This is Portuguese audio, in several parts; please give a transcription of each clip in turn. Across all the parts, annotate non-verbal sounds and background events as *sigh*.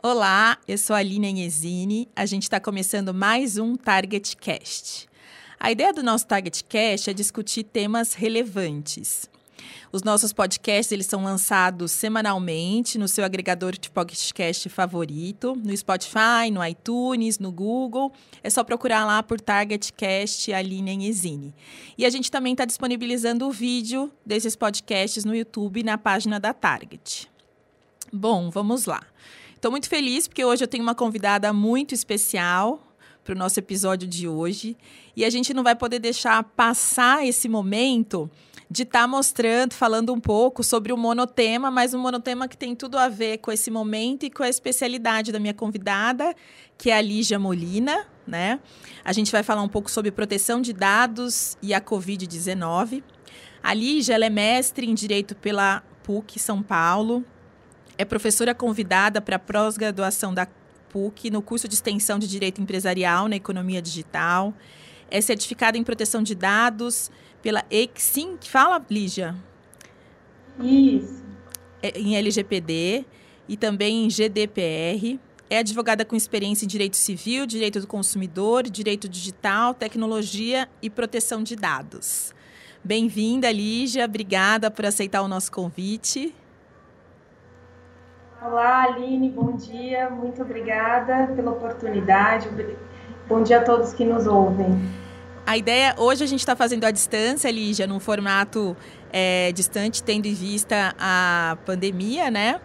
Olá, eu sou a Aline Agnezini. A gente está começando mais um Target Cast. A ideia do nosso Target Cast é discutir temas relevantes. Os nossos podcasts eles são lançados semanalmente no seu agregador de podcast favorito, no Spotify, no iTunes, no Google. É só procurar lá por Target Cast Aline Agnezini. E a gente também está disponibilizando o vídeo desses podcasts no YouTube na página da Target. Bom, vamos lá. Estou muito feliz porque hoje eu tenho uma convidada muito especial para o nosso episódio de hoje. E a gente não vai poder deixar passar esse momento de estar tá mostrando, falando um pouco sobre o monotema, mas um monotema que tem tudo a ver com esse momento e com a especialidade da minha convidada, que é a Lígia Molina, né? A gente vai falar um pouco sobre proteção de dados e a Covid-19. A Lígia é mestre em Direito pela PUC São Paulo, é professora convidada para a pós-graduação da PUC no curso de extensão de Direito Empresarial na Economia Digital. É certificada em proteção de dados pela EXIM, que fala, Lígia? Isso. É, em LGPD e também em GDPR. É advogada com experiência em direito civil, direito do consumidor, direito digital, tecnologia e proteção de dados. Bem-vinda, Lígia. Obrigada por aceitar o nosso convite. Olá, Aline, bom dia, muito obrigada pela oportunidade. Bom dia a todos que nos ouvem. A ideia, hoje a gente está fazendo à distância, Lígia, num formato é, distante, tendo em vista a pandemia, né?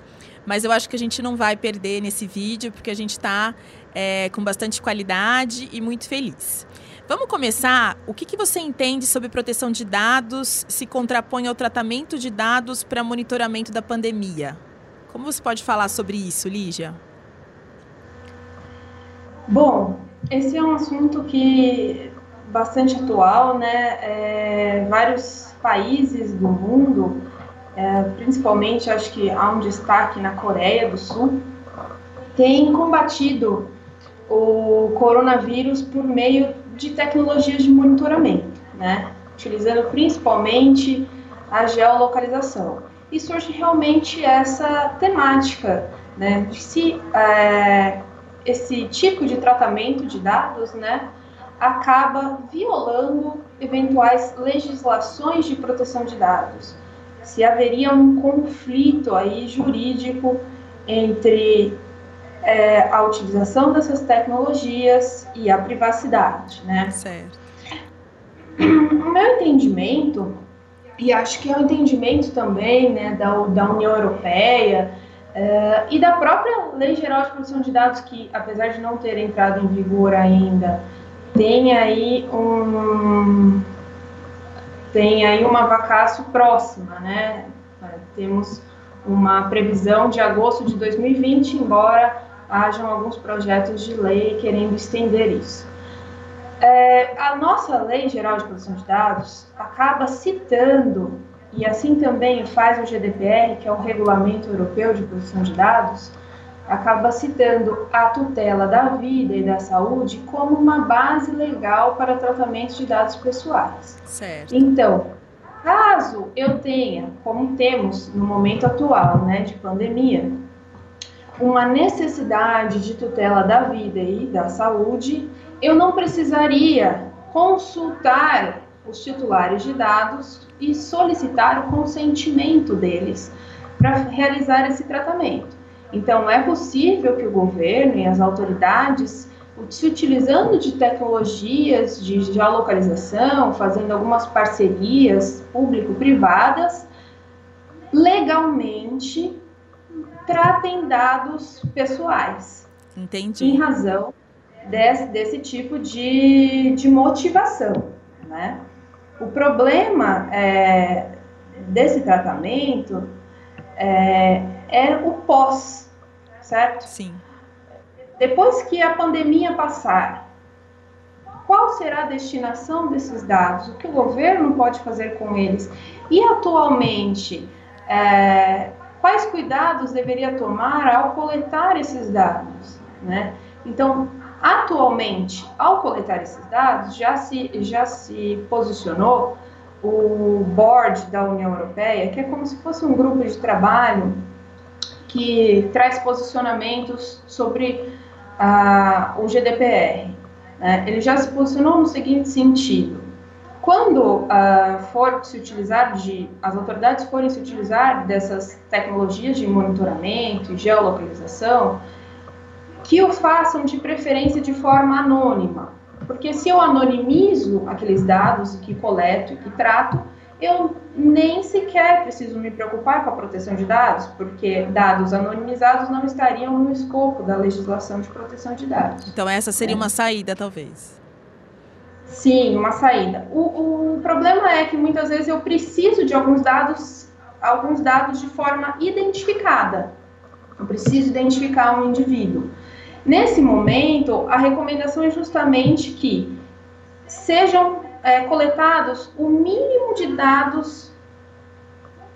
Mas eu acho que a gente não vai perder nesse vídeo, porque a gente está é, com bastante qualidade e muito feliz. Vamos começar. O que, que você entende sobre proteção de dados se contrapõe ao tratamento de dados para monitoramento da pandemia? Como você pode falar sobre isso, Lígia? Bom, esse é um assunto que bastante atual, né? É, vários países do mundo, é, principalmente acho que há um destaque na Coreia do Sul, têm combatido o coronavírus por meio de tecnologias de monitoramento, né? Utilizando principalmente a geolocalização e surge realmente essa temática, né, de se é, esse tipo de tratamento de dados, né, acaba violando eventuais legislações de proteção de dados. Se haveria um conflito aí jurídico entre é, a utilização dessas tecnologias e a privacidade, né? Certo. O meu entendimento e acho que é um entendimento também né, da, da União Europeia uh, e da própria Lei Geral de Proteção de Dados, que apesar de não ter entrado em vigor ainda, tem aí um tem aí uma vacácio próxima, né? Temos uma previsão de agosto de 2020, embora hajam alguns projetos de lei querendo estender isso. É, a nossa Lei Geral de Proteção de Dados acaba citando, e assim também faz o GDPR, que é o Regulamento Europeu de Proteção de Dados, acaba citando a tutela da vida e da saúde como uma base legal para tratamento de dados pessoais. Certo. Então, caso eu tenha, como temos no momento atual, né, de pandemia, uma necessidade de tutela da vida e da saúde, eu não precisaria consultar os titulares de dados e solicitar o consentimento deles para realizar esse tratamento. Então, é possível que o governo e as autoridades, se utilizando de tecnologias de geolocalização, fazendo algumas parcerias público-privadas, legalmente tratem dados pessoais. Entendi. Em razão desse, desse tipo de, de motivação, né? O problema é, desse tratamento é, é o pós, certo? Sim. Depois que a pandemia passar, qual será a destinação desses dados? O que o governo pode fazer com eles? E atualmente, é, quais cuidados deveria tomar ao coletar esses dados? Né? Então, Atualmente, ao coletar esses dados, já se, já se posicionou o board da União Europeia, que é como se fosse um grupo de trabalho que traz posicionamentos sobre ah, o GDPR. Né? Ele já se posicionou no seguinte sentido: quando ah, for se utilizar de, as autoridades forem se utilizar dessas tecnologias de monitoramento e geolocalização, que o façam de preferência de forma anônima, porque se eu anonimizo aqueles dados que coleto e que trato, eu nem sequer preciso me preocupar com a proteção de dados, porque dados anonimizados não estariam no escopo da legislação de proteção de dados. Então, essa seria é. uma saída, talvez. Sim, uma saída. O, o problema é que muitas vezes eu preciso de alguns dados, alguns dados de forma identificada. Eu preciso identificar um indivíduo. Nesse momento, a recomendação é justamente que sejam é, coletados o mínimo de dados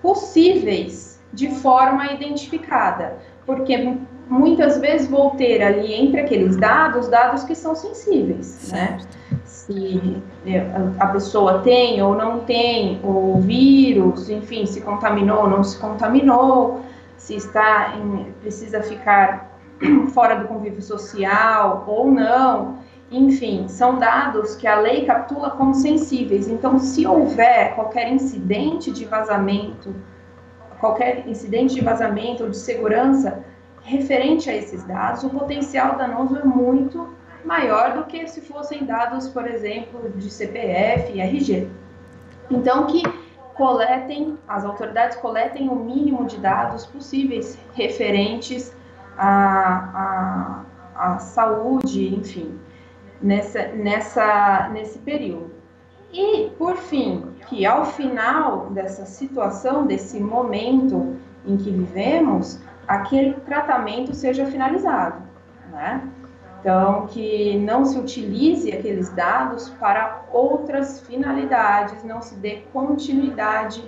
possíveis de forma identificada, porque muitas vezes vou ter ali entre aqueles dados dados que são sensíveis, né? Se é, a pessoa tem ou não tem o vírus, enfim, se contaminou ou não se contaminou, se está em, precisa ficar *clears throat* fora do convívio social ou não. Enfim, são dados que a lei captura como sensíveis. Então, se houver qualquer incidente de vazamento, qualquer incidente de vazamento ou de segurança referente a esses dados, o potencial danoso é muito maior do que se fossem dados, por exemplo, de CPF e RG. Então, que coletem, as autoridades coletem o mínimo de dados possíveis referentes a, a, a saúde, enfim, nessa, nessa, nesse período. E, por fim, que ao final dessa situação, desse momento em que vivemos, aquele tratamento seja finalizado, né? Então, que não se utilize aqueles dados para outras finalidades, não se dê continuidade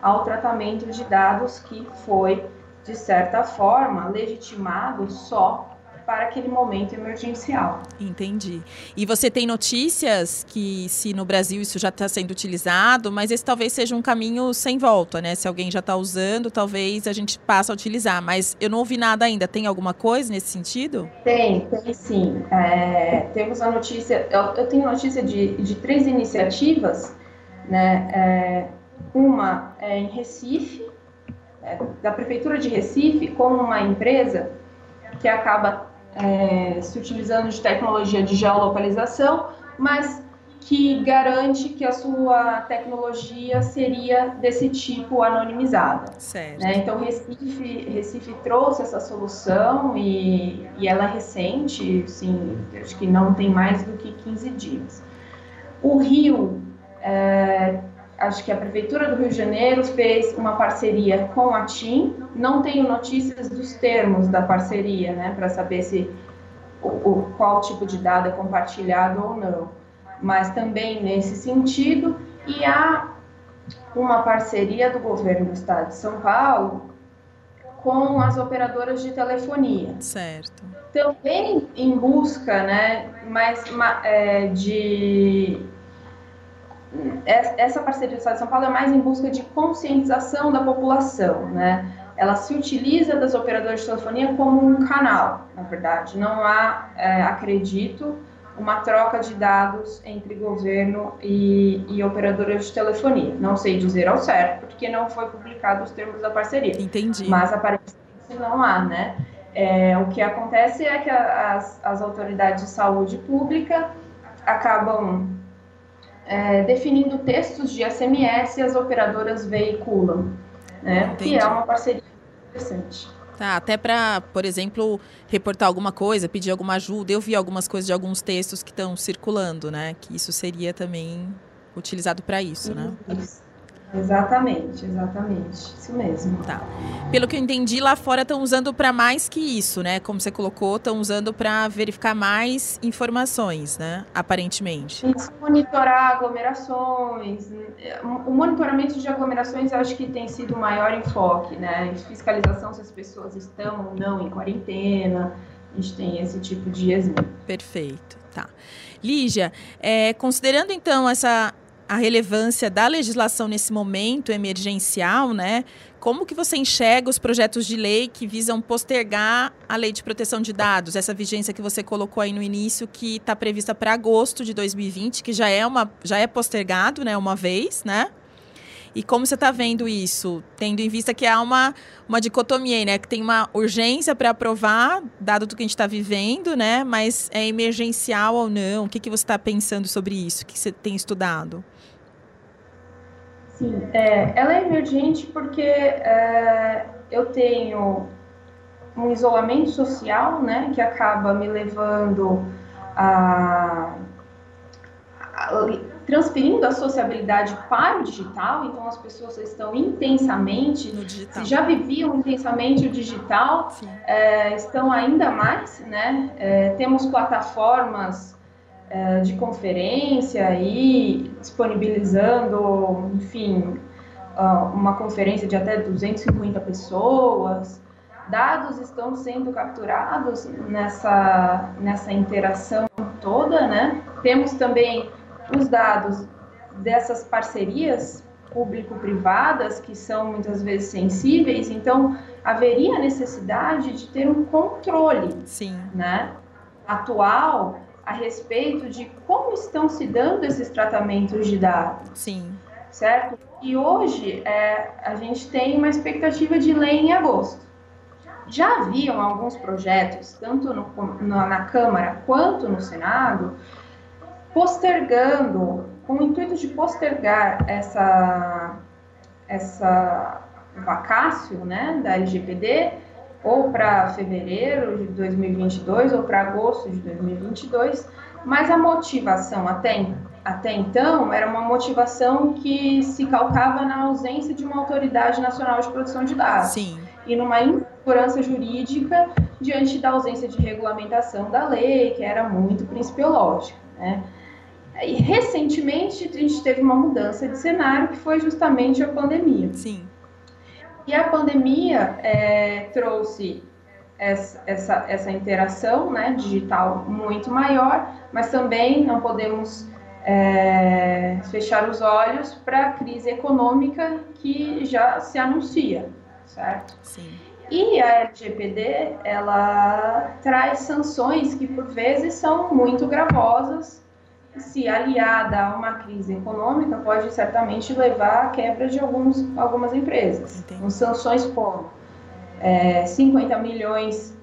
ao tratamento de dados que foi de certa forma, legitimado só para aquele momento emergencial. Entendi. E você tem notícias que, se no Brasil isso já está sendo utilizado, mas esse talvez seja um caminho sem volta, né? Se alguém já está usando, talvez a gente passe a utilizar. Mas eu não ouvi nada ainda. Tem alguma coisa nesse sentido? Tem, tem sim. É, temos a notícia. Eu, eu, tenho notícia de, de três iniciativas, né? É, uma é em Recife, é, da Prefeitura de Recife com uma empresa que acaba é, se utilizando de tecnologia de geolocalização, mas que garante que a sua tecnologia seria desse tipo anonimizada. Né? Então, Recife, Recife trouxe essa solução e, e ela é recente, sim, acho que não tem mais do que 15 dias. O Rio é, acho que a Prefeitura do Rio de Janeiro fez uma parceria com a TIM. Não tenho notícias dos termos da parceria, né, para saber se o, o, qual tipo de dado é compartilhado ou não. Mas também nesse sentido, e há uma parceria do governo do estado de São Paulo com as operadoras de telefonia. Certo. Também em busca, né, mais é, de essa parceria do Estado de São Paulo é mais em busca de conscientização da população, né? Ela se utiliza das operadoras de telefonia como um canal, na verdade. Não há, é, acredito, uma troca de dados entre governo e, e operadoras de telefonia. Não sei dizer ao certo, porque não foi publicado os termos da parceria. Entendi. Mas aparentemente não há, né? É, o que acontece é que as, as autoridades de saúde pública acabam é, definindo textos de SMS e as operadoras veiculam, né? Que é uma parceria interessante. Tá, até para, por exemplo, reportar alguma coisa, pedir alguma ajuda. Eu vi algumas coisas de alguns textos que estão circulando, né? Que isso seria também utilizado para isso, né? Isso. Exatamente, exatamente. Isso mesmo. Tá. Pelo que eu entendi, lá fora estão usando para mais que isso, né? Como você colocou, estão usando para verificar mais informações, né? Aparentemente. Isso, monitorar aglomerações. O monitoramento de aglomerações eu acho que tem sido o maior enfoque, né? Fiscalização se as pessoas estão ou não em quarentena. A gente tem esse tipo de exemplo. Perfeito, tá. Lígia, é, considerando então essa a relevância da legislação nesse momento emergencial, né? Como que você enxerga os projetos de lei que visam postergar a lei de proteção de dados, essa vigência que você colocou aí no início, que está prevista para agosto de 2020, que já é uma já é postergado, né, uma vez, né? E como você está vendo isso, tendo em vista que há uma, uma dicotomia né? Que tem uma urgência para aprovar, dado tudo que a gente está vivendo, né? Mas é emergencial ou não? O que, que você está pensando sobre isso? O que você tem estudado? Sim, é, ela é emergente porque é, eu tenho um isolamento social, né? Que acaba me levando a, a transferindo a sociabilidade para o digital, então as pessoas estão intensamente, se já viviam intensamente o digital, é, estão ainda mais, né? É, temos plataformas é, de conferência e disponibilizando, enfim, uma conferência de até 250 pessoas. Dados estão sendo capturados nessa, nessa interação toda, né? Temos também os dados dessas parcerias público-privadas, que são muitas vezes sensíveis, então haveria necessidade de ter um controle Sim. Né, atual a respeito de como estão se dando esses tratamentos de dados. Sim. Certo? E hoje é, a gente tem uma expectativa de lei em agosto. Já haviam alguns projetos, tanto no, na Câmara quanto no Senado, postergando, com o intuito de postergar essa, essa vacácio né, da LGPD, ou para fevereiro de 2022 ou para agosto de 2022, mas a motivação até, até então era uma motivação que se calcava na ausência de uma autoridade nacional de proteção de dados Sim. e numa insegurança jurídica diante da ausência de regulamentação da lei, que era muito principiológica. Né? E recentemente a gente teve uma mudança de cenário que foi justamente a pandemia. Sim. E a pandemia é, trouxe essa, essa, essa, interação né, digital muito maior, mas também não podemos é, fechar os olhos para a crise econômica que já se anuncia, certo? Sim. E a LGPD, ela traz sanções que por vezes são muito gravosas se aliada a uma crise econômica, pode certamente levar à quebra de alguns, algumas empresas. Com sanções como é, 50 milhões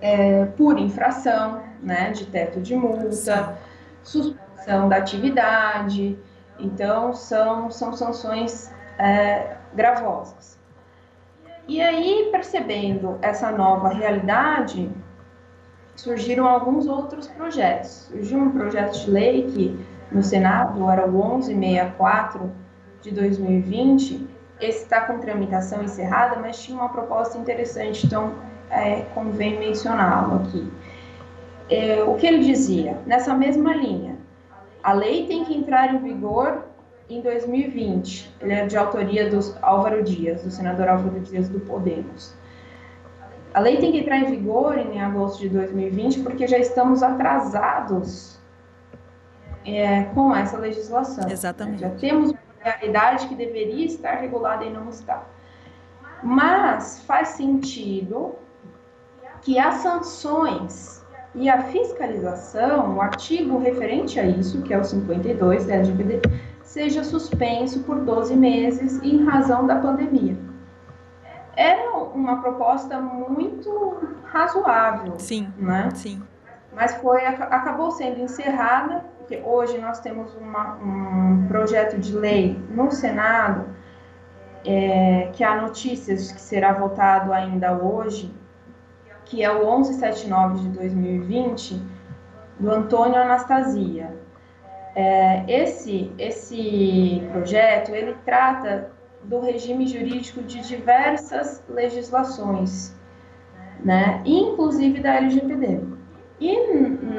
é, por infração né, de teto de multa, suspensão da atividade. Então, são, são sanções é, gravosas. E aí, percebendo essa nova realidade, surgiram alguns outros projetos. Surgiu um projeto de lei que no Senado era o 1164 de 2020. Esse está com tramitação encerrada, mas tinha uma proposta interessante, então é, convém mencioná-lo aqui. É, o que ele dizia? Nessa mesma linha, a lei tem que entrar em vigor em 2020. Ele é de autoria do Álvaro Dias, do senador Álvaro Dias do Podemos. A lei tem que entrar em vigor em agosto de 2020, porque já estamos atrasados é, com essa legislação. Exatamente. Já temos uma realidade que deveria estar regulada e não está. Mas faz sentido que as sanções e a fiscalização, o artigo referente a isso, que é o 52 da LGPD, seja suspenso por 12 meses em razão da pandemia era uma proposta muito razoável. Sim. Né? Sim. Mas foi, acabou sendo encerrada, porque hoje nós temos uma, um projeto de lei no Senado, é, que há notícias que será votado ainda hoje, que é o 1179 de 2020, do Antônio Anastasia. É, esse, esse projeto, ele trata do regime jurídico de diversas legislações, né, inclusive da LGPD. E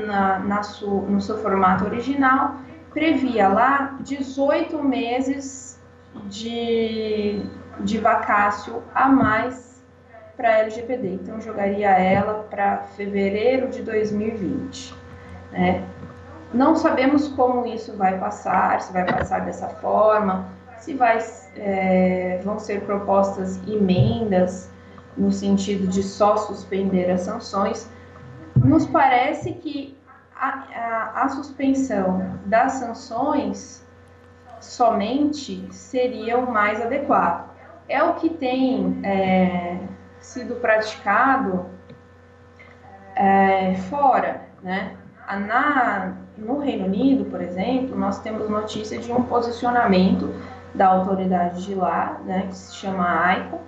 na, na su, no seu formato original, previa lá 18 meses de, de vacácio a mais para a LGPD. Então, jogaria ela para fevereiro de 2020. Né? não sabemos como isso vai passar, se vai passar dessa forma, se vai, é, vão ser propostas emendas no sentido de só suspender as sanções. Nos parece que a, a, a suspensão das sanções somente seria o mais adequado. É o que tem é, sido praticado é, fora, né? Na, no Reino Unido, por exemplo, nós temos notícia de um posicionamento da autoridade de lá, né, que se chama AICO,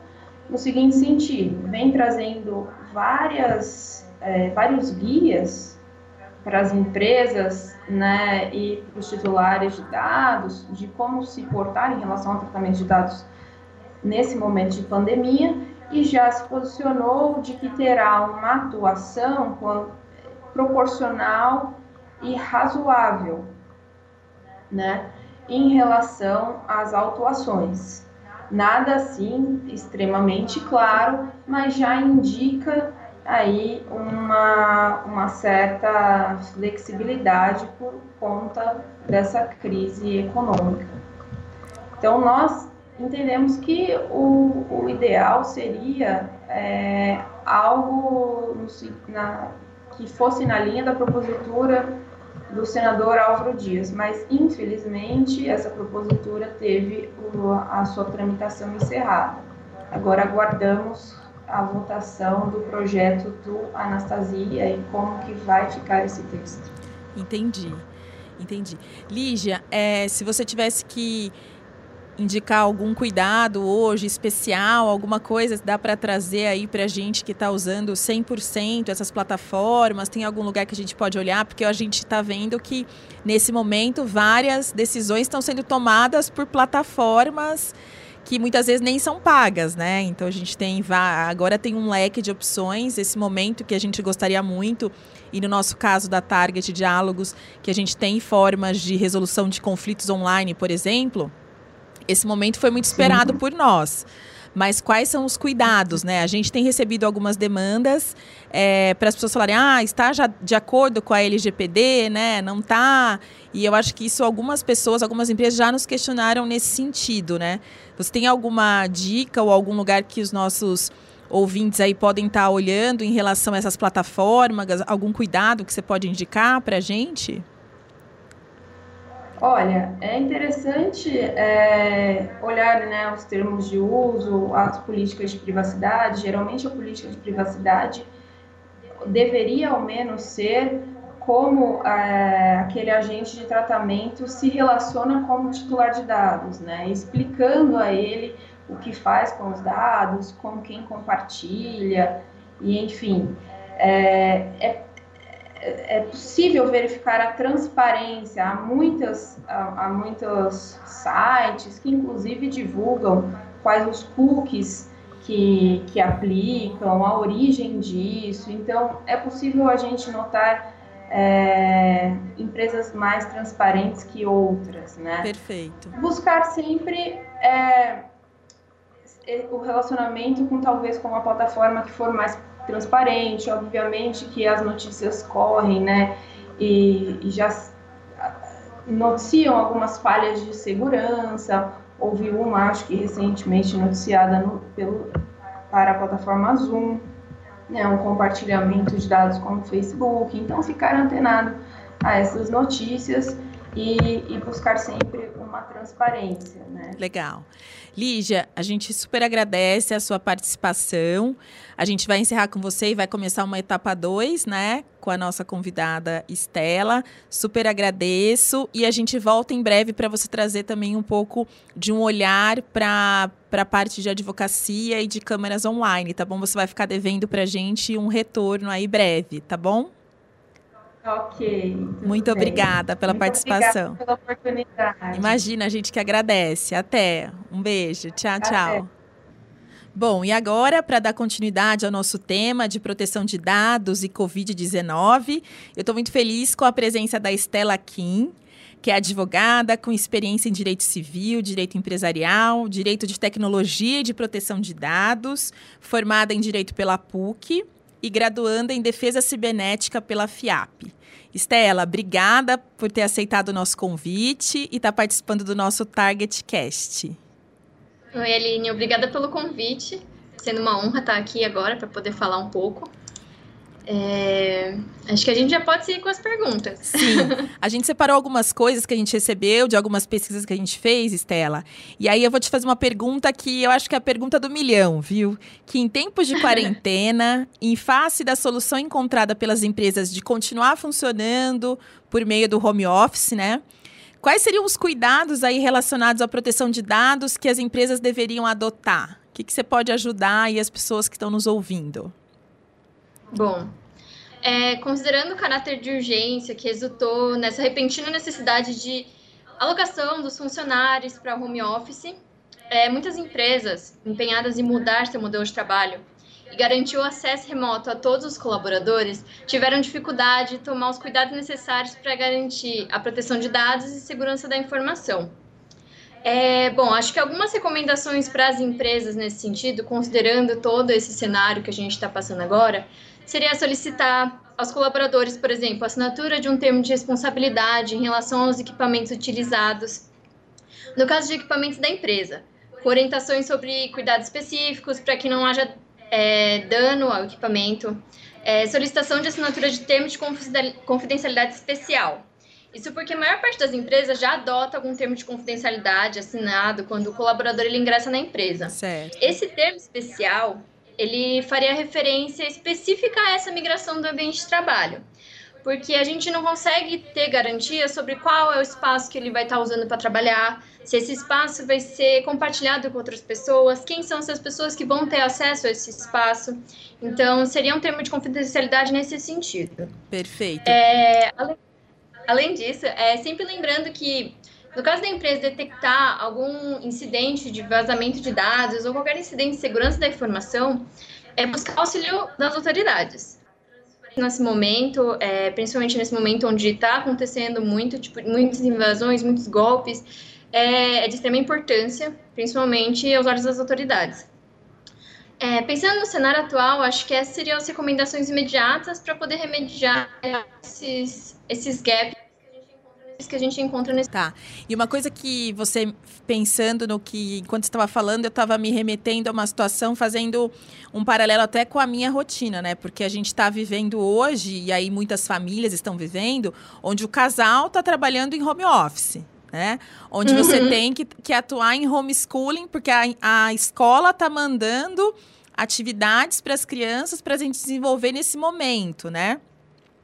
no seguinte sentido: vem trazendo várias, é, vários guias para as empresas né, e para os titulares de dados de como se portar em relação ao tratamento de dados nesse momento de pandemia e já se posicionou de que terá uma atuação proporcional e razoável, né, em relação às autuações. Nada assim extremamente claro, mas já indica aí uma, uma certa flexibilidade por conta dessa crise econômica. Então, nós entendemos que o, o ideal seria é, algo no, na, que fosse na linha da propositura do senador Álvaro Dias, mas infelizmente essa propositura teve a sua tramitação encerrada. Agora aguardamos a votação do projeto do Anastasia e como que vai ficar esse texto. Entendi, entendi. Lígia, é, se você tivesse que indicar algum cuidado hoje especial, alguma coisa dá para trazer aí para a gente que está usando 100% essas plataformas? Tem algum lugar que a gente pode olhar? Porque a gente está vendo que nesse momento várias decisões estão sendo tomadas por plataformas que muitas vezes nem são pagas, né? Então a gente tem agora tem um leque de opções, esse momento que a gente gostaria muito e no nosso caso da Target Diálogos, que a gente tem formas de resolução de conflitos online, por exemplo, esse momento foi muito esperado Sim. por nós. Mas quais são os cuidados, né? A gente tem recebido algumas demandas é, para as pessoas falarem, ah, está já de acordo com a LGPD, né? Não está. E eu acho que isso algumas pessoas, algumas empresas já nos questionaram nesse sentido, né? Você tem alguma dica ou algum lugar que os nossos ouvintes aí podem estar tá olhando em relação a essas plataformas? Algum cuidado que você pode indicar para a gente? Olha, é interessante é, olhar né, os termos de uso, as políticas de privacidade. Geralmente, a política de privacidade deveria, ao menos, ser como é, aquele agente de tratamento se relaciona com o titular de dados, né? explicando a ele o que faz com os dados, com quem compartilha, e enfim. É, é é possível verificar a transparência. Há, muitas, há, há muitos sites que, inclusive, divulgam quais os cookies que, que aplicam, a origem disso. Então, é possível a gente notar é, empresas mais transparentes que outras, né? Perfeito. Buscar sempre é, o relacionamento com talvez com uma plataforma que for mais transparente, obviamente que as notícias correm, né? E, e já noticiam algumas falhas de segurança. Houve uma, acho que recentemente noticiada no, pelo, para a plataforma Zoom, né, um compartilhamento de dados com o Facebook. Então, ficar antenado a essas notícias e, e buscar sempre uma transparência. Né? Legal. Lígia, a gente super agradece a sua participação. A gente vai encerrar com você e vai começar uma etapa 2, né? Com a nossa convidada Estela. Super agradeço. E a gente volta em breve para você trazer também um pouco de um olhar para a parte de advocacia e de câmeras online, tá bom? Você vai ficar devendo para a gente um retorno aí breve, tá bom? Ok. Muito bem. obrigada pela Muito participação. Obrigada pela oportunidade. Imagina, a gente que agradece. Até. Um beijo. Tchau, tchau. Bom, e agora, para dar continuidade ao nosso tema de proteção de dados e Covid-19, eu estou muito feliz com a presença da Estela Kim, que é advogada com experiência em direito civil, direito empresarial, direito de tecnologia e de proteção de dados, formada em direito pela PUC e graduanda em Defesa Cibernética pela FIAP. Estela, obrigada por ter aceitado o nosso convite e estar tá participando do nosso Target Cast. Oi, Aline, obrigada pelo convite. Sendo uma honra estar aqui agora para poder falar um pouco. É... Acho que a gente já pode seguir com as perguntas. Sim. *laughs* A gente separou algumas coisas que a gente recebeu, de algumas pesquisas que a gente fez, Estela. E aí eu vou te fazer uma pergunta que eu acho que é a pergunta do milhão, viu? Que em tempos de *laughs* quarentena, em face da solução encontrada pelas empresas de continuar funcionando por meio do home office, né? Quais seriam os cuidados aí relacionados à proteção de dados que as empresas deveriam adotar? O que, que você pode ajudar aí as pessoas que estão nos ouvindo? Bom, é, considerando o caráter de urgência que resultou nessa repentina necessidade de alocação dos funcionários para home office, é, muitas empresas empenhadas em mudar seu modelo de trabalho e garantir o acesso remoto a todos os colaboradores tiveram dificuldade de tomar os cuidados necessários para garantir a proteção de dados e segurança da informação. É, bom, acho que algumas recomendações para as empresas nesse sentido, considerando todo esse cenário que a gente está passando agora, seria solicitar aos colaboradores, por exemplo, a assinatura de um termo de responsabilidade em relação aos equipamentos utilizados, no caso de equipamentos da empresa, com orientações sobre cuidados específicos para que não haja é, dano ao equipamento, é, solicitação de assinatura de termo de confidencialidade especial. Isso porque a maior parte das empresas já adota algum termo de confidencialidade assinado quando o colaborador ele ingressa na empresa. Certo. Esse termo especial ele faria referência específica a essa migração do ambiente de trabalho. Porque a gente não consegue ter garantia sobre qual é o espaço que ele vai estar usando para trabalhar, se esse espaço vai ser compartilhado com outras pessoas, quem são essas pessoas que vão ter acesso a esse espaço. Então, seria um termo de confidencialidade nesse sentido. Perfeito. É, além, além disso, é sempre lembrando que no caso da empresa detectar algum incidente de vazamento de dados ou qualquer incidente de segurança da informação, é buscar auxílio das autoridades. Nesse momento, é, principalmente nesse momento onde está acontecendo muito, tipo, muitas invasões, muitos golpes, é, é, de extrema importância, principalmente aos olhos das autoridades. É, pensando no cenário atual, acho que essas seriam as recomendações imediatas para poder remediar esses, esses gaps que a gente encontra nesse. Tá. E uma coisa que você, pensando no que, enquanto estava falando, eu estava me remetendo a uma situação, fazendo um paralelo até com a minha rotina, né? Porque a gente está vivendo hoje, e aí muitas famílias estão vivendo, onde o casal está trabalhando em home office. Né? Onde uhum. você tem que, que atuar em homeschooling, porque a, a escola está mandando atividades para as crianças para a gente desenvolver nesse momento, né?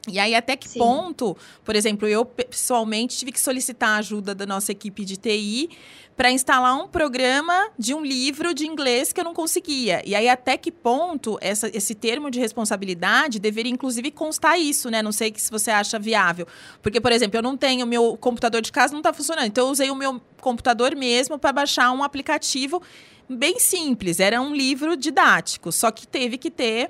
E aí, até que Sim. ponto, por exemplo, eu pessoalmente tive que solicitar a ajuda da nossa equipe de TI para instalar um programa de um livro de inglês que eu não conseguia. E aí, até que ponto essa, esse termo de responsabilidade deveria, inclusive, constar isso, né? Não sei se você acha viável. Porque, por exemplo, eu não tenho, meu computador de casa não está funcionando. Então, eu usei o meu computador mesmo para baixar um aplicativo bem simples. Era um livro didático, só que teve que ter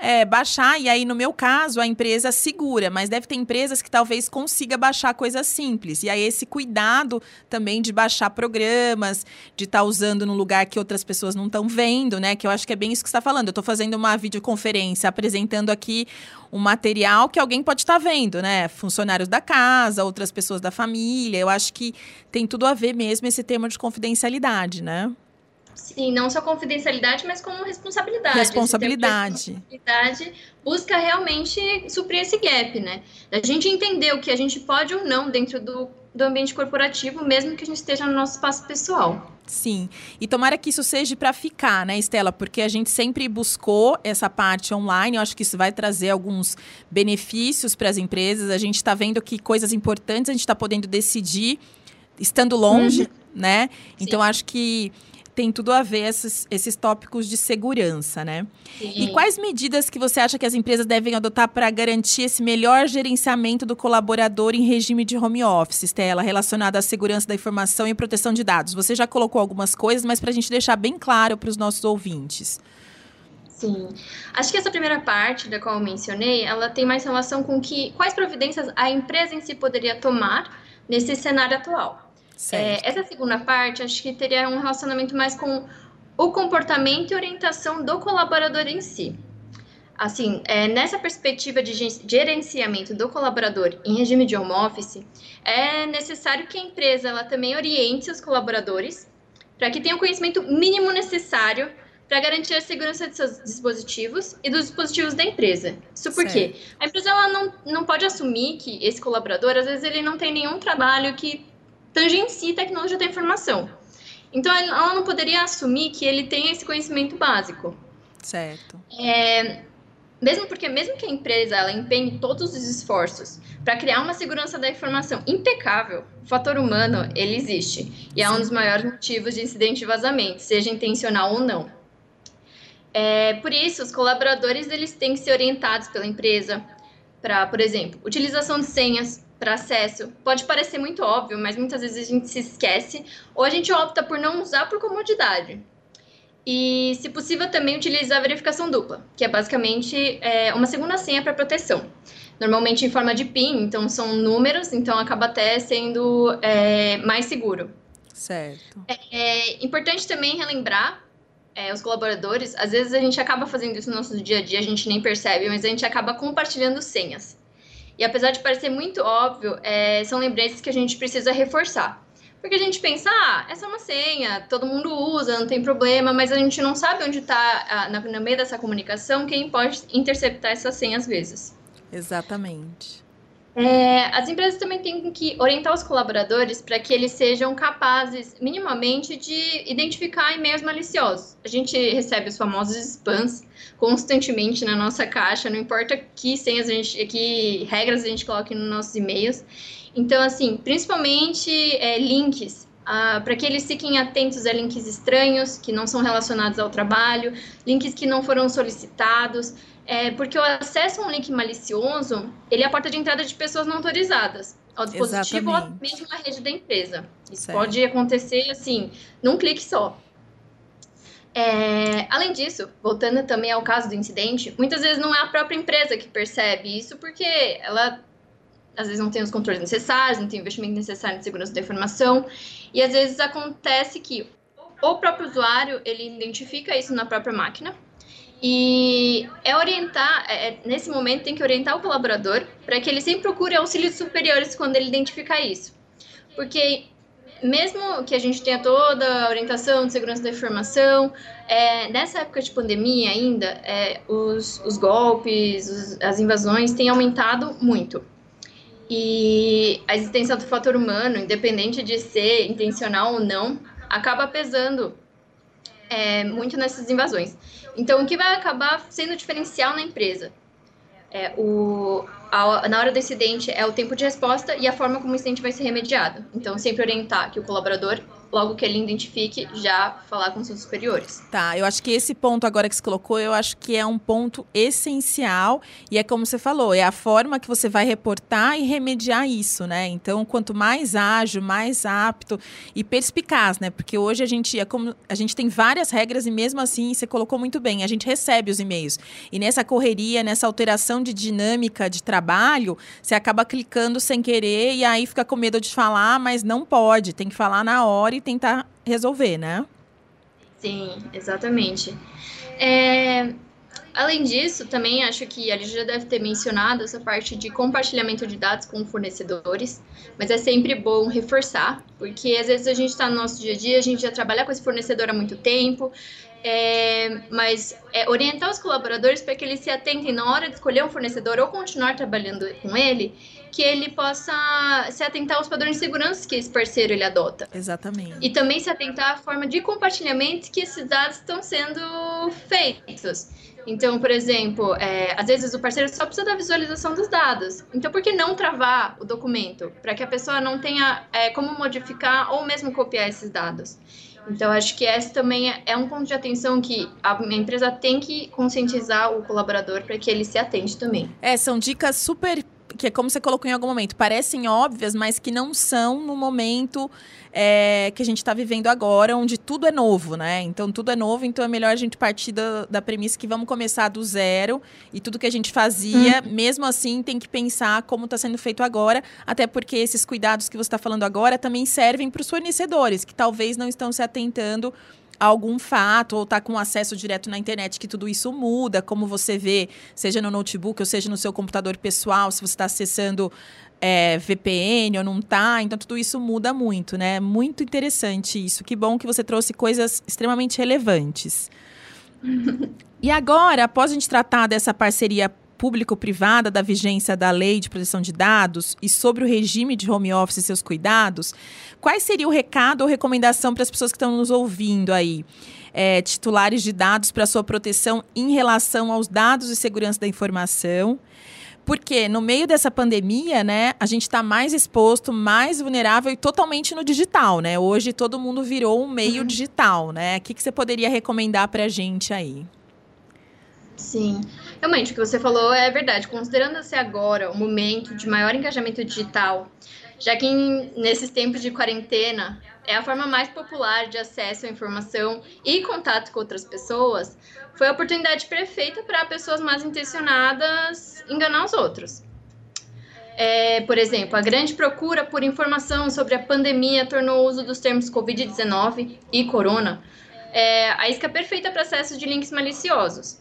é, baixar, e aí no meu caso a empresa segura, mas deve ter empresas que talvez consiga baixar coisas simples. E aí esse cuidado também de baixar programas, de estar tá usando no lugar que outras pessoas não estão vendo, né? Que eu acho que é bem isso que você está falando. Eu estou fazendo uma videoconferência apresentando aqui um material que alguém pode estar tá vendo, né? Funcionários da casa, outras pessoas da família. Eu acho que tem tudo a ver mesmo esse tema de confidencialidade, né? Sim, não só confidencialidade, mas como responsabilidade. Responsabilidade. responsabilidade busca realmente suprir esse gap, né? A gente entender o que a gente pode ou não dentro do, do ambiente corporativo, mesmo que a gente esteja no nosso espaço pessoal. Sim. E tomara que isso seja para ficar, né, Estela? Porque a gente sempre buscou essa parte online. Eu acho que isso vai trazer alguns benefícios para as empresas. A gente está vendo que coisas importantes a gente está podendo decidir estando longe, uhum. né? Então, acho que tem tudo a ver esses, esses tópicos de segurança, né? Sim. E quais medidas que você acha que as empresas devem adotar para garantir esse melhor gerenciamento do colaborador em regime de home office, Stella, relacionado à segurança da informação e proteção de dados? Você já colocou algumas coisas, mas para a gente deixar bem claro para os nossos ouvintes. Sim. Acho que essa primeira parte da qual eu mencionei, ela tem mais relação com que quais providências a empresa em si poderia tomar nesse cenário atual. É, essa segunda parte, acho que teria um relacionamento mais com o comportamento e orientação do colaborador em si. Assim, é, nessa perspectiva de gerenciamento do colaborador em regime de home office, é necessário que a empresa ela também oriente os colaboradores para que tenham o conhecimento mínimo necessário para garantir a segurança de seus dispositivos e dos dispositivos da empresa. Isso porque certo. a empresa ela não, não pode assumir que esse colaborador, às vezes, ele não tem nenhum trabalho que tangencie tecnologia da informação. Então, ela não poderia assumir que ele tem esse conhecimento básico. Certo. É, mesmo porque, mesmo que a empresa ela empenhe todos os esforços para criar uma segurança da informação impecável, o fator humano, ele existe. E é um dos maiores motivos de incidente de vazamento, seja intencional ou não. É, por isso, os colaboradores eles têm que ser orientados pela empresa para, por exemplo, utilização de senhas para acesso. Pode parecer muito óbvio, mas muitas vezes a gente se esquece ou a gente opta por não usar por comodidade. E, se possível, também utilizar a verificação dupla, que é basicamente é, uma segunda senha para proteção. Normalmente em forma de PIN, então são números, então acaba até sendo é, mais seguro. Certo. É, é importante também relembrar é, os colaboradores, às vezes a gente acaba fazendo isso no nosso dia a dia, a gente nem percebe, mas a gente acaba compartilhando senhas. E apesar de parecer muito óbvio, é, são lembretes que a gente precisa reforçar. Porque a gente pensa, ah, essa é uma senha, todo mundo usa, não tem problema, mas a gente não sabe onde está, no meio dessa comunicação, quem pode interceptar essa senha às vezes. Exatamente. É, as empresas também têm que orientar os colaboradores para que eles sejam capazes, minimamente, de identificar e-mails maliciosos. A gente recebe os famosos spams constantemente na nossa caixa, não importa que senhas a gente, que regras a gente coloque nos nossos e-mails. Então, assim, principalmente é, links, ah, para que eles fiquem atentos a links estranhos, que não são relacionados ao trabalho, links que não foram solicitados, é, porque o acesso a um link malicioso, ele é a porta de entrada de pessoas não autorizadas ao dispositivo Exatamente. ou mesmo à rede da empresa. Isso certo. pode acontecer, assim, num clique só. É, além disso, voltando também ao caso do incidente, muitas vezes não é a própria empresa que percebe isso, porque ela às vezes não tem os controles necessários, não tem o investimento necessário em segurança da informação, e às vezes acontece que o próprio usuário ele identifica isso na própria máquina e é orientar, é, é nesse momento tem que orientar o colaborador para que ele sempre procure auxílios superiores quando ele identificar isso, porque mesmo que a gente tenha toda a orientação de segurança da informação, é, nessa época de pandemia ainda, é, os, os golpes, os, as invasões têm aumentado muito. E a existência do fator humano, independente de ser intencional ou não, acaba pesando é, muito nessas invasões. Então, o que vai acabar sendo diferencial na empresa? É, o, a, na hora do incidente é o tempo de resposta e a forma como o incidente vai ser remediado. Então, sempre orientar que o colaborador logo que ele identifique, já falar com seus superiores. Tá, eu acho que esse ponto agora que você colocou, eu acho que é um ponto essencial e é como você falou, é a forma que você vai reportar e remediar isso, né? Então, quanto mais ágil, mais apto e perspicaz, né? Porque hoje a gente é como a gente tem várias regras e mesmo assim, você colocou muito bem, a gente recebe os e-mails. E nessa correria, nessa alteração de dinâmica de trabalho, você acaba clicando sem querer e aí fica com medo de falar, mas não pode, tem que falar na hora e tentar resolver, né? Sim, exatamente. É, além disso, também acho que a gente já deve ter mencionado essa parte de compartilhamento de dados com fornecedores, mas é sempre bom reforçar, porque às vezes a gente está no nosso dia a dia, a gente já trabalha com esse fornecedor há muito tempo, é, mas é, orientar os colaboradores para que eles se atentem na hora de escolher um fornecedor ou continuar trabalhando com ele, que ele possa se atentar aos padrões de segurança que esse parceiro ele adota. Exatamente. E também se atentar à forma de compartilhamento que esses dados estão sendo feitos. Então, por exemplo, é, às vezes o parceiro só precisa da visualização dos dados. Então, por que não travar o documento? Para que a pessoa não tenha é, como modificar ou mesmo copiar esses dados. Então, acho que esse também é, é um ponto de atenção que a empresa tem que conscientizar o colaborador para que ele se atente também. É, são dicas super que é como você colocou em algum momento, parecem óbvias, mas que não são no momento é, que a gente está vivendo agora, onde tudo é novo, né? Então, tudo é novo, então é melhor a gente partir da, da premissa que vamos começar do zero e tudo que a gente fazia, hum. mesmo assim, tem que pensar como está sendo feito agora, até porque esses cuidados que você está falando agora também servem para os fornecedores, que talvez não estão se atentando algum fato ou está com acesso direto na internet, que tudo isso muda, como você vê, seja no notebook ou seja no seu computador pessoal, se você está acessando é, VPN ou não está, então tudo isso muda muito, né? Muito interessante isso. Que bom que você trouxe coisas extremamente relevantes. *laughs* e agora, após a gente tratar dessa parceria público-privada da vigência da Lei de Proteção de Dados e sobre o regime de home office e seus cuidados, quais seria o recado ou recomendação para as pessoas que estão nos ouvindo aí? É, titulares de dados para sua proteção em relação aos dados de segurança da informação. Porque no meio dessa pandemia, né, a gente está mais exposto, mais vulnerável e totalmente no digital, né? Hoje todo mundo virou um meio uhum. digital, né? O que, que você poderia recomendar para a gente aí? Sim, realmente o que você falou é verdade. Considerando-se agora o momento de maior engajamento digital, já que em, nesses tempos de quarentena é a forma mais popular de acesso à informação e contato com outras pessoas, foi a oportunidade perfeita para pessoas mais intencionadas enganar os outros. É, por exemplo, a grande procura por informação sobre a pandemia tornou o uso dos termos Covid-19 e Corona é, a isca perfeita para acesso de links maliciosos.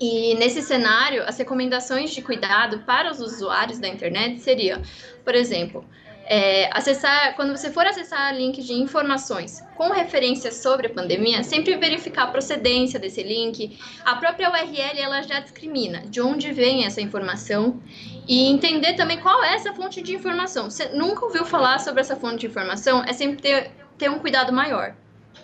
E nesse cenário, as recomendações de cuidado para os usuários da internet seriam, por exemplo, é, acessar, quando você for acessar link de informações com referências sobre a pandemia, sempre verificar a procedência desse link. A própria URL ela já discrimina de onde vem essa informação e entender também qual é essa fonte de informação. Você nunca ouviu falar sobre essa fonte de informação, é sempre ter, ter um cuidado maior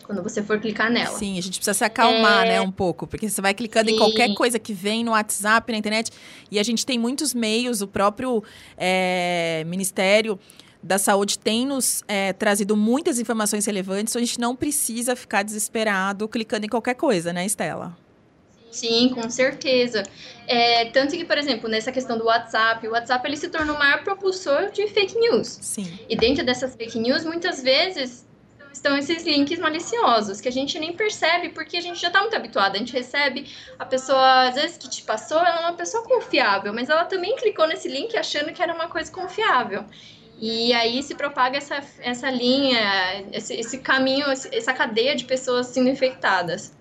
quando você for clicar nela. Sim, a gente precisa se acalmar, é... né, um pouco, porque você vai clicando Sim. em qualquer coisa que vem no WhatsApp, na internet, e a gente tem muitos meios, o próprio é, Ministério da Saúde tem nos é, trazido muitas informações relevantes, então a gente não precisa ficar desesperado clicando em qualquer coisa, né, Estela? Sim, com certeza. É, tanto que, por exemplo, nessa questão do WhatsApp, o WhatsApp ele se tornou o maior propulsor de fake news. Sim. E dentro dessas fake news, muitas vezes estão esses links maliciosos que a gente nem percebe porque a gente já está muito habituado. A gente recebe a pessoa, às vezes, que te passou, ela é uma pessoa confiável, mas ela também clicou nesse link achando que era uma coisa confiável. E aí se propaga essa, essa linha, esse, esse caminho, essa cadeia de pessoas sendo infectadas.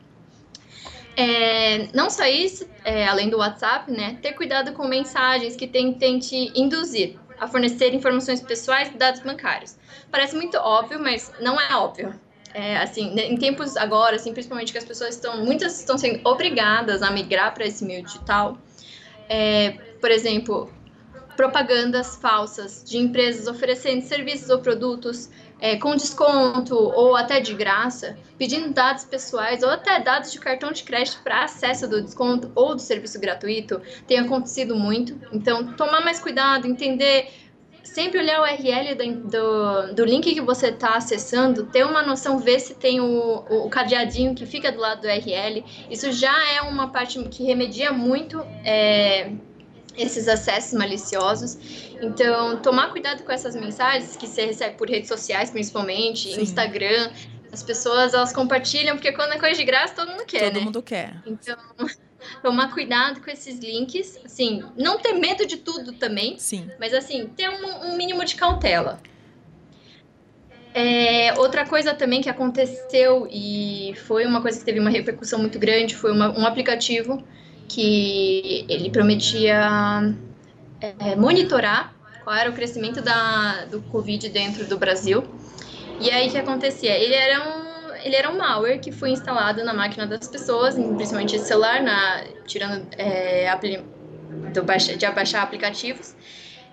É, não só isso, é, além do WhatsApp, né, ter cuidado com mensagens que tentem te induzir a fornecer informações pessoais e dados bancários. Parece muito óbvio, mas não é óbvio. É, assim, né, em tempos agora, assim, principalmente que as pessoas estão, muitas estão sendo obrigadas a migrar para esse meio digital. É, por exemplo, propagandas falsas de empresas oferecendo serviços ou produtos é, com desconto ou até de graça, pedindo dados pessoais ou até dados de cartão de crédito para acesso do desconto ou do serviço gratuito, tem acontecido muito. Então, tomar mais cuidado, entender sempre olhar o URL do, do, do link que você está acessando, ter uma noção, ver se tem o, o, cadeadinho que fica do lado do URL. Isso já é uma parte que remedia muito é, esses acessos maliciosos. Então, tomar cuidado com essas mensagens que você recebe por redes sociais, principalmente, Sim. Instagram. As pessoas, elas compartilham, porque quando é coisa de graça, todo mundo quer, todo né? Todo mundo quer. Então, tomar cuidado com esses links. Assim, não ter medo de tudo também. Sim. Mas, assim, ter um, um mínimo de cautela. É, outra coisa também que aconteceu e foi uma coisa que teve uma repercussão muito grande foi uma, um aplicativo que ele prometia é, monitorar qual era o crescimento da, do Covid dentro do Brasil. E aí o que acontecia? Ele era um ele era um malware que foi instalado na máquina das pessoas, principalmente celular, na, tirando é, do baixa, de abaixar aplicativos.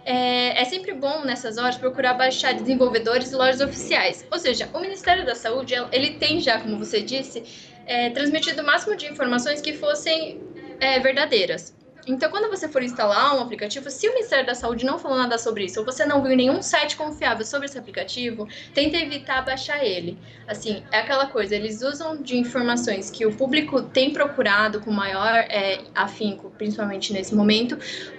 É, é, sempre bom nessas horas procurar baixar desenvolvedores e lojas oficiais. Ou seja, o Ministério da Saúde ele tem já, como você disse, é, transmitido o máximo de informações que fossem é, verdadeiras. Então, quando você for instalar um aplicativo, se o Ministério da Saúde não falou nada sobre isso, ou você não viu nenhum site confiável sobre esse aplicativo, tente evitar baixar ele. Assim, é aquela coisa, eles usam de informações que o público tem procurado com maior é, afinco, principalmente nesse momento,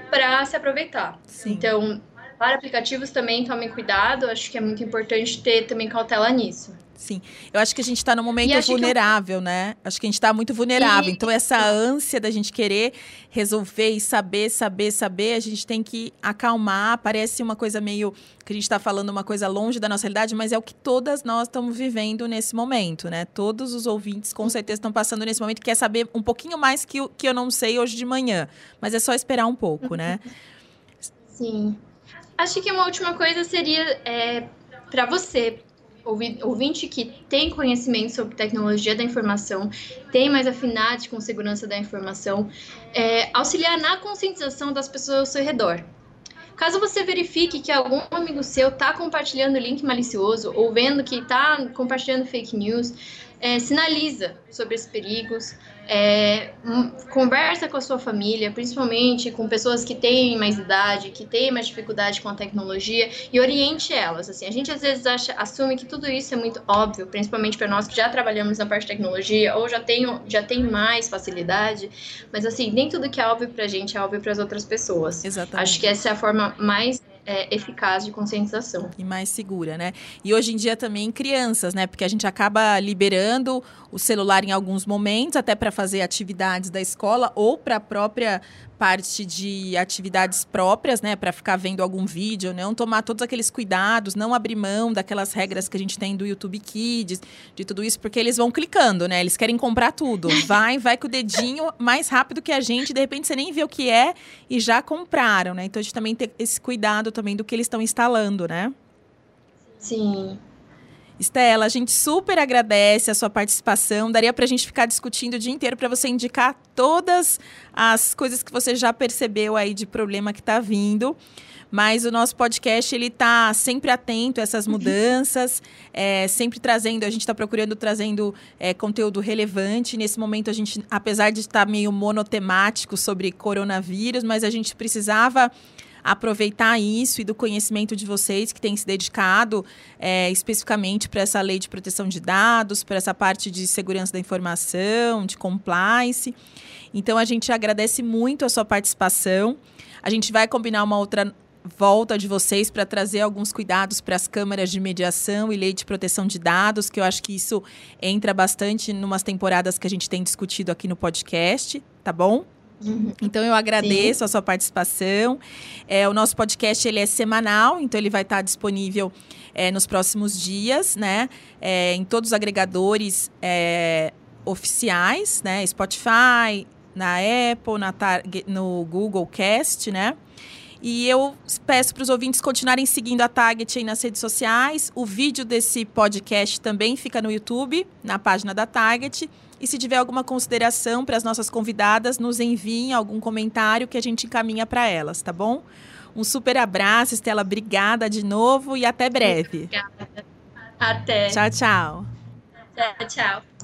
para se aproveitar. Sim. Então, Para aplicativos também tomem cuidado, acho que é muito importante ter também cautela nisso. Sim, eu acho que a gente está num momento vulnerável, eu... né? Acho que a gente está muito vulnerável. E... Então, essa ânsia da gente querer resolver e saber, saber, saber, a gente tem que acalmar. Parece uma coisa meio que a gente está falando uma coisa longe da nossa realidade, mas é o que todas nós estamos vivendo nesse momento, né? Todos os ouvintes com certeza estão passando nesse momento, quer saber um pouquinho mais que, que eu não sei hoje de manhã. Mas é só esperar um pouco, né? *laughs* Sim. Acho que uma última coisa seria é, para você, ouvinte que tem conhecimento sobre tecnologia da informação, tem mais afinidade com segurança da informação, é, auxiliar na conscientização das pessoas ao seu redor. Caso você verifique que algum amigo seu está compartilhando link malicioso ou vendo que está compartilhando fake news, é, sinaliza sobre esses perigos, é, conversa com a sua família, principalmente com pessoas que têm mais idade, que têm mais dificuldade com a tecnologia e oriente elas. Assim, a gente às vezes acha, assume que tudo isso é muito óbvio, principalmente para nós que já trabalhamos na parte de tecnologia ou já tem, já tem mais facilidade, mas assim, nem tudo que é óbvio para a gente é óbvio para as outras pessoas. Exatamente. Acho que essa é a forma mais é, eficaz de conscientização. E mais segura, né? E hoje em dia também crianças, né? Porque a gente acaba liberando o celular em alguns momentos, até para fazer atividades da escola ou para a própria parte de atividades próprias, né, para ficar vendo algum vídeo, não tomar todos aqueles cuidados, não abrir mão daquelas regras que a gente tem do YouTube Kids, de tudo isso, porque eles vão clicando, né? Eles querem comprar tudo. *laughs* Vai, vai com o dedinho mais rápido que a gente, de repente você nem vê o que é e já compraram, né? Então a gente também tem esse cuidado também do que eles estão instalando, né? Sim. Estela, a gente super agradece a sua participação. Daria para a gente ficar discutindo o dia inteiro para você indicar todas as coisas que você já percebeu aí de problema que está vindo. Mas o nosso podcast ele está sempre atento a essas mudanças, é, sempre trazendo. A gente está procurando trazendo é, conteúdo relevante. Nesse momento a gente, apesar de estar meio monotemático sobre coronavírus, mas a gente precisava aproveitar isso e do conhecimento de vocês que têm se dedicado é, especificamente para essa lei de proteção de dados, para essa parte de segurança da informação, de compliance. Então a gente agradece muito a sua participação. A gente vai combinar uma outra volta de vocês para trazer alguns cuidados para as câmaras de mediação e lei de proteção de dados, que eu acho que isso entra bastante em umas temporadas que a gente tem discutido aqui no podcast, tá bom? Uhum. Então eu agradeço Sim. a sua participação. É, o nosso podcast ele é semanal, então ele vai estar disponível é, nos próximos dias, né? É, em todos os agregadores é, oficiais, né? Spotify, na Apple, na no Google Cast, né? E eu peço para os ouvintes continuarem seguindo a Target aí nas redes sociais. O vídeo desse podcast também fica no YouTube, na página da Target. E se tiver alguma consideração para as nossas convidadas, nos enviem algum comentário que a gente encaminha para elas, tá bom? Um super abraço, Estela. Obrigada de novo e até breve. Obrigada. Até. Tchau, tchau. Tchau, tchau.